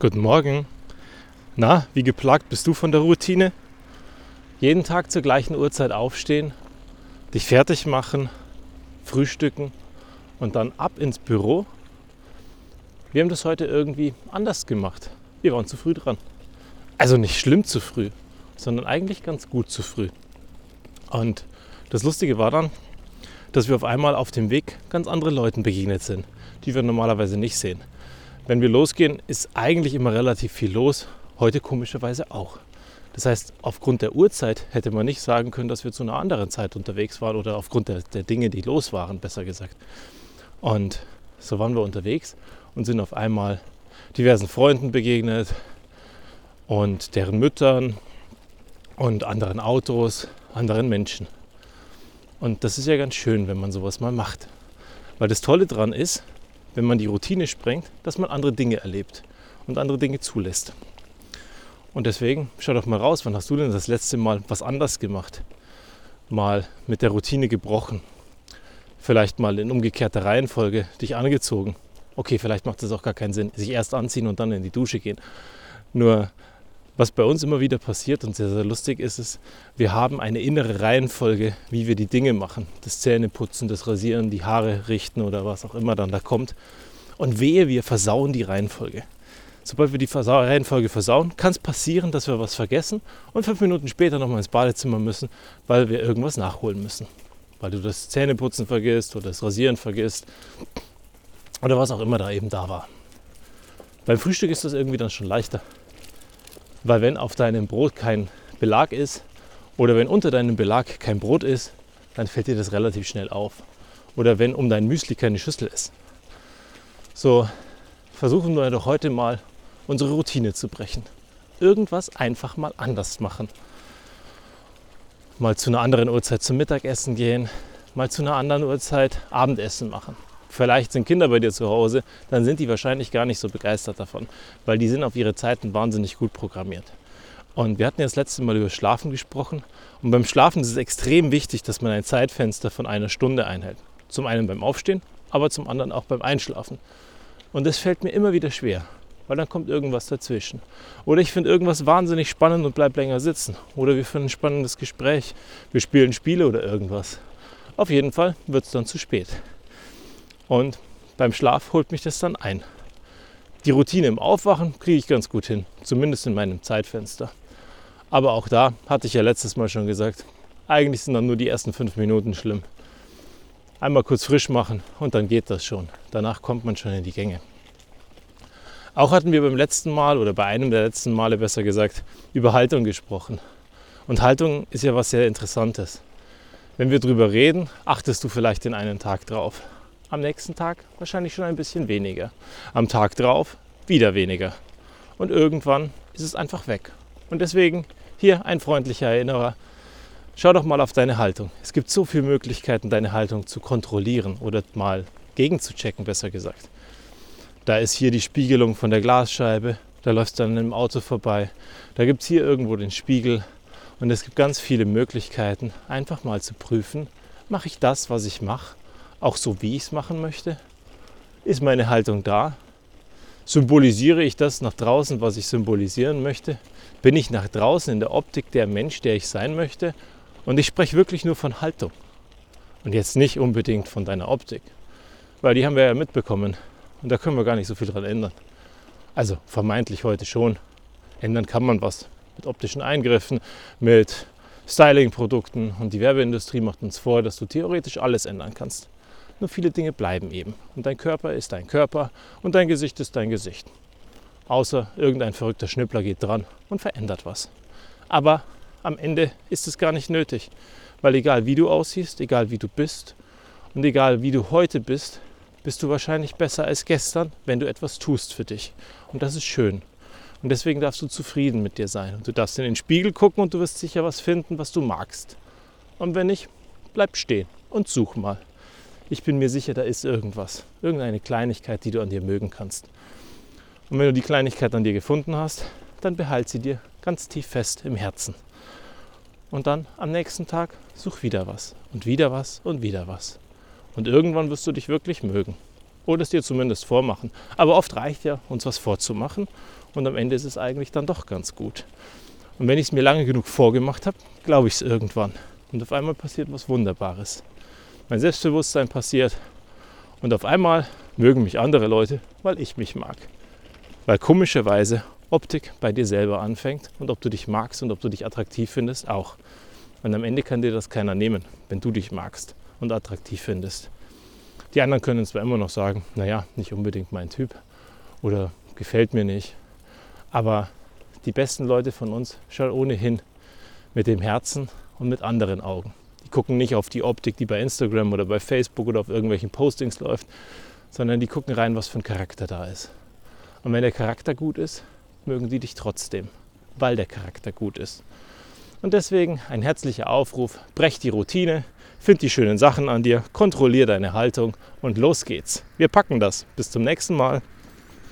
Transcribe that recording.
Guten Morgen. Na, wie geplagt bist du von der Routine? Jeden Tag zur gleichen Uhrzeit aufstehen, dich fertig machen, frühstücken und dann ab ins Büro? Wir haben das heute irgendwie anders gemacht. Wir waren zu früh dran. Also nicht schlimm zu früh, sondern eigentlich ganz gut zu früh. Und das Lustige war dann, dass wir auf einmal auf dem Weg ganz andere Leuten begegnet sind, die wir normalerweise nicht sehen. Wenn wir losgehen, ist eigentlich immer relativ viel los. Heute komischerweise auch. Das heißt, aufgrund der Uhrzeit hätte man nicht sagen können, dass wir zu einer anderen Zeit unterwegs waren oder aufgrund der, der Dinge, die los waren, besser gesagt. Und so waren wir unterwegs und sind auf einmal diversen Freunden begegnet und deren Müttern und anderen Autos, anderen Menschen. Und das ist ja ganz schön, wenn man sowas mal macht. Weil das Tolle daran ist, wenn man die Routine sprengt, dass man andere Dinge erlebt und andere Dinge zulässt. Und deswegen schau doch mal raus, wann hast du denn das letzte Mal was anders gemacht? Mal mit der Routine gebrochen. Vielleicht mal in umgekehrter Reihenfolge dich angezogen. Okay, vielleicht macht es auch gar keinen Sinn, sich erst anziehen und dann in die Dusche gehen. Nur was bei uns immer wieder passiert und sehr, sehr lustig ist, ist, wir haben eine innere Reihenfolge, wie wir die Dinge machen. Das Zähneputzen, das Rasieren, die Haare richten oder was auch immer dann da kommt. Und wehe, wir versauen die Reihenfolge. Sobald wir die Reihenfolge versauen, kann es passieren, dass wir was vergessen und fünf Minuten später nochmal ins Badezimmer müssen, weil wir irgendwas nachholen müssen. Weil du das Zähneputzen vergisst oder das Rasieren vergisst oder was auch immer da eben da war. Beim Frühstück ist das irgendwie dann schon leichter. Weil wenn auf deinem Brot kein Belag ist oder wenn unter deinem Belag kein Brot ist, dann fällt dir das relativ schnell auf. Oder wenn um dein Müsli keine Schüssel ist. So versuchen wir doch heute mal unsere Routine zu brechen. Irgendwas einfach mal anders machen. Mal zu einer anderen Uhrzeit zum Mittagessen gehen, mal zu einer anderen Uhrzeit Abendessen machen vielleicht sind Kinder bei dir zu Hause, dann sind die wahrscheinlich gar nicht so begeistert davon, weil die sind auf ihre Zeiten wahnsinnig gut programmiert. Und wir hatten ja das letzte Mal über Schlafen gesprochen. Und beim Schlafen ist es extrem wichtig, dass man ein Zeitfenster von einer Stunde einhält. Zum einen beim Aufstehen, aber zum anderen auch beim Einschlafen. Und das fällt mir immer wieder schwer, weil dann kommt irgendwas dazwischen. Oder ich finde irgendwas wahnsinnig spannend und bleibe länger sitzen. Oder wir finden ein spannendes Gespräch. Wir spielen Spiele oder irgendwas. Auf jeden Fall wird es dann zu spät. Und beim Schlaf holt mich das dann ein. Die Routine im Aufwachen kriege ich ganz gut hin, zumindest in meinem Zeitfenster. Aber auch da hatte ich ja letztes Mal schon gesagt, eigentlich sind dann nur die ersten fünf Minuten schlimm. Einmal kurz frisch machen und dann geht das schon. Danach kommt man schon in die Gänge. Auch hatten wir beim letzten Mal oder bei einem der letzten Male besser gesagt über Haltung gesprochen. Und Haltung ist ja was sehr Interessantes. Wenn wir drüber reden, achtest du vielleicht den einen Tag drauf. Am nächsten Tag wahrscheinlich schon ein bisschen weniger. Am Tag drauf wieder weniger. Und irgendwann ist es einfach weg. Und deswegen hier ein freundlicher Erinnerer. Schau doch mal auf deine Haltung. Es gibt so viele Möglichkeiten, deine Haltung zu kontrollieren oder mal gegenzuchecken, besser gesagt. Da ist hier die Spiegelung von der Glasscheibe. Da läufst du dann im Auto vorbei. Da gibt es hier irgendwo den Spiegel. Und es gibt ganz viele Möglichkeiten, einfach mal zu prüfen, mache ich das, was ich mache? Auch so, wie ich es machen möchte? Ist meine Haltung da? Symbolisiere ich das nach draußen, was ich symbolisieren möchte? Bin ich nach draußen in der Optik der Mensch, der ich sein möchte? Und ich spreche wirklich nur von Haltung. Und jetzt nicht unbedingt von deiner Optik. Weil die haben wir ja mitbekommen. Und da können wir gar nicht so viel dran ändern. Also vermeintlich heute schon. Ändern kann man was. Mit optischen Eingriffen, mit Styling-Produkten. Und die Werbeindustrie macht uns vor, dass du theoretisch alles ändern kannst. Nur viele Dinge bleiben eben. Und dein Körper ist dein Körper und dein Gesicht ist dein Gesicht. Außer irgendein verrückter Schnippler geht dran und verändert was. Aber am Ende ist es gar nicht nötig. Weil egal wie du aussiehst, egal wie du bist und egal wie du heute bist, bist du wahrscheinlich besser als gestern, wenn du etwas tust für dich. Und das ist schön. Und deswegen darfst du zufrieden mit dir sein. Und du darfst in den Spiegel gucken und du wirst sicher was finden, was du magst. Und wenn nicht, bleib stehen und such mal. Ich bin mir sicher, da ist irgendwas, irgendeine Kleinigkeit, die du an dir mögen kannst. Und wenn du die Kleinigkeit an dir gefunden hast, dann behalt sie dir ganz tief fest im Herzen. Und dann am nächsten Tag such wieder was und wieder was und wieder was. Und irgendwann wirst du dich wirklich mögen. Oder es dir zumindest vormachen. Aber oft reicht ja, uns was vorzumachen und am Ende ist es eigentlich dann doch ganz gut. Und wenn ich es mir lange genug vorgemacht habe, glaube ich es irgendwann. Und auf einmal passiert was Wunderbares. Mein Selbstbewusstsein passiert und auf einmal mögen mich andere Leute, weil ich mich mag. Weil komischerweise Optik bei dir selber anfängt und ob du dich magst und ob du dich attraktiv findest auch. Und am Ende kann dir das keiner nehmen, wenn du dich magst und attraktiv findest. Die anderen können zwar immer noch sagen, naja, nicht unbedingt mein Typ oder gefällt mir nicht, aber die besten Leute von uns schauen ohnehin mit dem Herzen und mit anderen Augen. Gucken nicht auf die Optik, die bei Instagram oder bei Facebook oder auf irgendwelchen Postings läuft, sondern die gucken rein, was für ein Charakter da ist. Und wenn der Charakter gut ist, mögen die dich trotzdem, weil der Charakter gut ist. Und deswegen ein herzlicher Aufruf, brech die Routine, find die schönen Sachen an dir, kontrollier deine Haltung und los geht's. Wir packen das. Bis zum nächsten Mal.